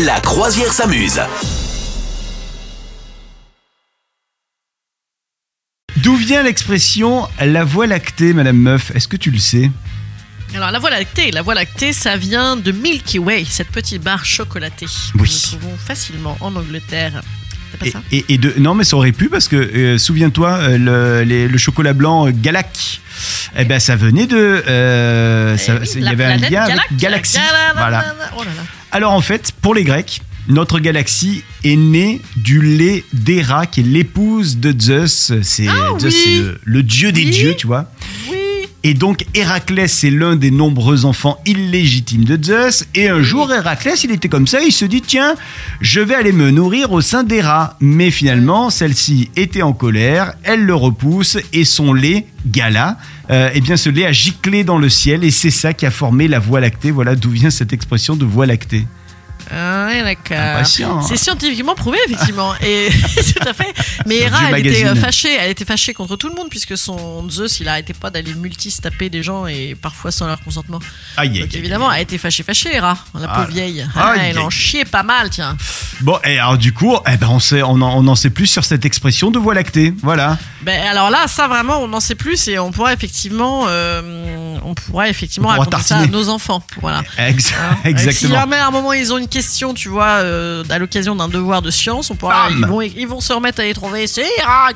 La croisière s'amuse. D'où vient l'expression la voie lactée, Madame Meuf? Est-ce que tu le sais? Alors la voie lactée, la voie lactée, ça vient de Milky Way, cette petite barre chocolatée que Oui. nous trouvons facilement en Angleterre. C'est pas et, ça? et- et de, Non, mais ça aurait pu parce que euh, souviens-toi, euh, le, les- le chocolat blanc euh, Galac, eh ben ça venait de. euh, ça- Eh oui, il y avait un lien avec Galac- Galaxy. Gala- Voilà. Oh là là. Alors en fait, pour les Grecs, notre galaxie est née du lait d'Héra, qui est l'épouse de Zeus. C'est Ah Zeus, oui. c'est le, le dieu des Oui. dieux, tu vois. Et donc Héraclès est l'un des nombreux enfants illégitimes de Zeus. Et un jour, Héraclès, il était comme ça, il se dit tiens, je vais aller me nourrir au sein d'Héra. Mais finalement, celle-ci était en colère, elle le repousse et son lait, Gala, euh, eh bien ce lait a giclé dans le ciel et c'est ça qui a formé la Voie lactée. Voilà d'où vient cette expression de Voie lactée. Ah, ouais, d'accord. Impatient, hein. C'est scientifiquement prouvé, effectivement. Et tout à fait. Mais Hera, elle était Magazine. euh, fâchée. Elle était fâchée contre tout le monde puisque son Zeus, il arrêtait pas d'aller multis taper des gens et parfois sans leur consentement. Aïe, Donc aïe, évidemment, aïe. elle était fâchée, fâchée, Hera, la pauvre vieille. Ah, elle aïe. en chiait pas mal, tiens. Bon, et alors du coup, eh ben on, sait, on, en, on en sait plus sur cette expression de Voie lactée. Voilà. Ben alors là, ça vraiment, on en sait plus et on pourra effectivement, euh, on pourra effectivement On pourra raconter ça à nos enfants. Voilà. Hein. Si Exactement. jamais à un moment ils ont une question, tu vois, euh, à l'occasion d'un devoir de science, on pourra, Bam ils, vont, ils vont se remettre à les trouver. C'est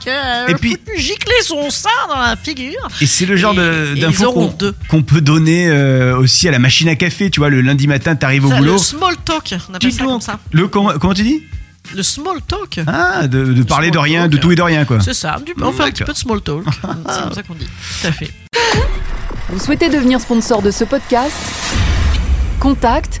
qui a Et puis- gicler son sein dans la figure. Et c'est le genre d'infos qu'on peut donner euh, aussi à la machine à café. Tu vois, le lundi matin, t'arrives au Ça, boulot. le small talk, on appelle ça donc. comme ça. Le comment, comment tu dis? Le small talk. Ah, de, de parler de rien, talk. de tout et de rien, quoi. C'est ça, du, on fait un petit peu de small talk. C'est comme ça qu'on dit. Tout à fait. Vous souhaitez devenir sponsor de ce podcast? Contact